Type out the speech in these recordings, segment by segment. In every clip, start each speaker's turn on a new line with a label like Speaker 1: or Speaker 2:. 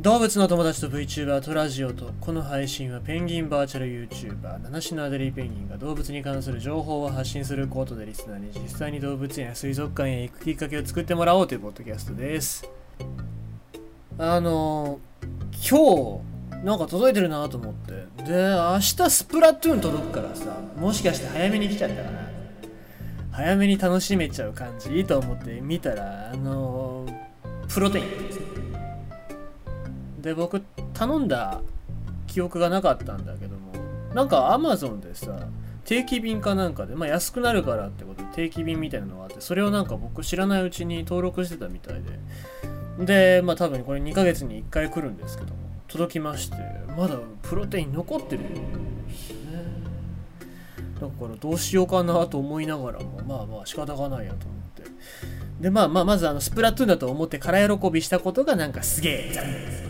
Speaker 1: 動物の友達と VTuber とラジオとこの配信はペンギンバーチャル YouTuber 七種のアデリーペンギンが動物に関する情報を発信することでリスナーに実際に動物園や水族館へ行くきっかけを作ってもらおうというポッドキャストですあの今日なんか届いてるなと思ってで明日スプラトゥーン届くからさもしかして早めに来ちゃったかな早めに楽しめちゃう感じと思って見たらあのプロテインですで僕頼んだ記憶がなかったんだけどもなんか Amazon でさ定期便かなんかで、まあ、安くなるからってことで定期便みたいなのがあってそれをなんか僕知らないうちに登録してたみたいで。でまあ多分これ2ヶ月に1回来るんですけども届きましてまだプロテイン残ってるんですね。だからどうしようかなと思いながらもまあまあ仕方がないやと思って。でまあまあまずあのスプラトゥーンだと思って空喜びしたことがなんかすげえ残念です。か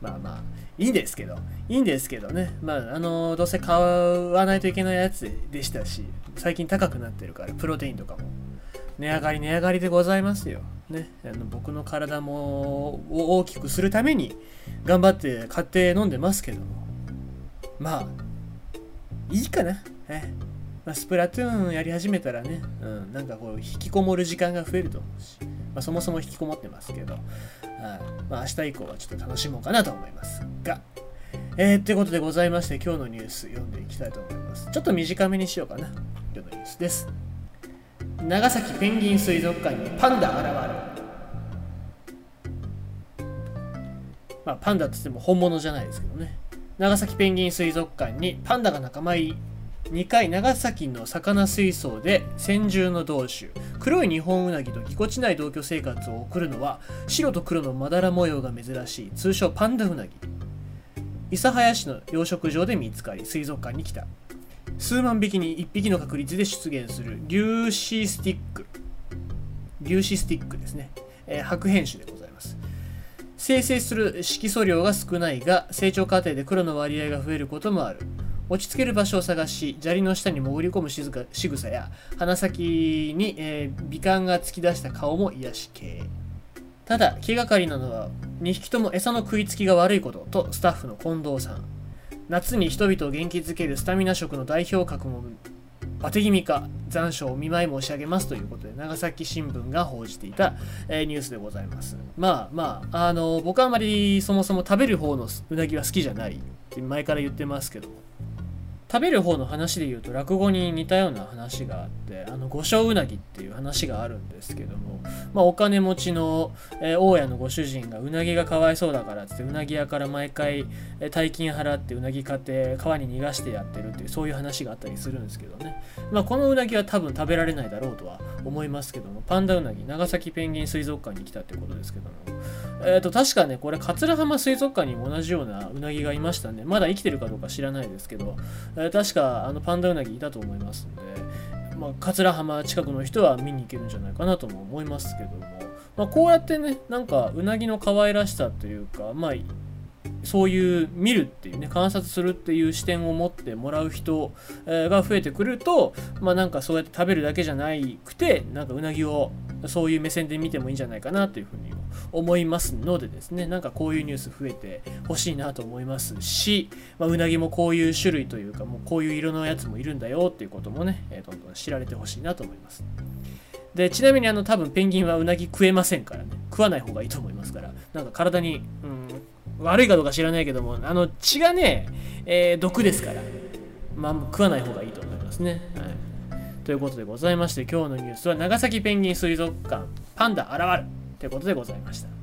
Speaker 1: まあまあいいんですけどいいんですけどね。まああのどうせ買わないといけないやつでしたし最近高くなってるからプロテインとかも。値上がり値上がりでございますよ。ね。あの僕の体も大きくするために頑張って買って飲んでますけども。まあいいかな。え。まあ、スプラトゥーンやり始めたらね、うん、なんかこう引きこもる時間が増えると思うし、まあ、そもそも引きこもってますけど、まあ、明日以降はちょっと楽しもうかなと思いますが、えー、ってことでございまして、今日のニュース読んでいきたいと思います。ちょっと短めにしようかな。今日のニュースです。長崎ペンギン水族館にパンダ現る。まあ、パンダって言っても本物じゃないですけどね。長崎ペンギン水族館にパンダが仲間入り。2回長崎の魚水槽で先住の同種黒いニホンウナギとぎこちない同居生活を送るのは白と黒のまだら模様が珍しい。通称パンダウナギ。諫早市の養殖場で見つかり水族館に来た。数万匹に1匹の確率で出現する粒子スティック。粒子スティックですね、えー、白変種でございます。生成する色素量が少ないが成長過程で黒の割合が増えることもある。落ち着ける場所を探し砂利の下に潜り込む仕草や鼻先に、えー、美観が突き出した顔も癒し系。ただ気がかりなのは2匹とも餌の食いつきが悪いこととスタッフの近藤さん。夏に人々を元気づけるスタミナ食の代表格もバテ気味か残暑お見舞い申し上げますということで長崎新聞が報じていた、えー、ニュースでございます。まあまああの僕はあまりそもそも食べる方のうなぎは好きじゃないって前から言ってますけども。食べる方の話で言うと落語に似たような話があってあの五升うなぎっていう話があるんですけども、まあ、お金持ちの、えー、大家のご主人がうなぎがかわいそうだからっつってうなぎ屋から毎回、えー、大金払ってうなぎ買って川に逃がしてやってるっていうそういう話があったりするんですけどね、まあ、このうなぎは多分食べられないだろうとは思いますけどもパンダうなぎ長崎ペンギン水族館に来たってことですけどもえっ、ー、と確かねこれ桂浜水族館にも同じようなうなぎがいましたね。まだ生きてるかどうか知らないですけどえ、確かあのパンダウナギいたと思いますんで、まあ、桂浜近くの人は見に行けるんじゃないかなとも思いますけども、まあ、こうやってねなんかうなぎの可愛らしさというかまあそういう見るっていうね観察するっていう視点を持ってもらう人が増えてくるとまあなんかそうやって食べるだけじゃなくてなんかうなぎをそういう目線で見てもいいんじゃないかなというふうに思いますのでですねなんかこういうニュース増えてほしいなと思いますし、まあ、うなぎもこういう種類というかもうこういう色のやつもいるんだよっていうこともね、えー、どんどん知られてほしいなと思います。でちなみにあの多分ペンギンはうなぎ食えませんからね。食わない方がいいと思いますから。なんか体に、うん、悪いかどうか知らないけどもあの血がね、えー、毒ですからまあ食わない方がいいと思いますね。はい。ということでございまして今日のニュースは長崎ペンギン水族館パンダ現る。ということでございました。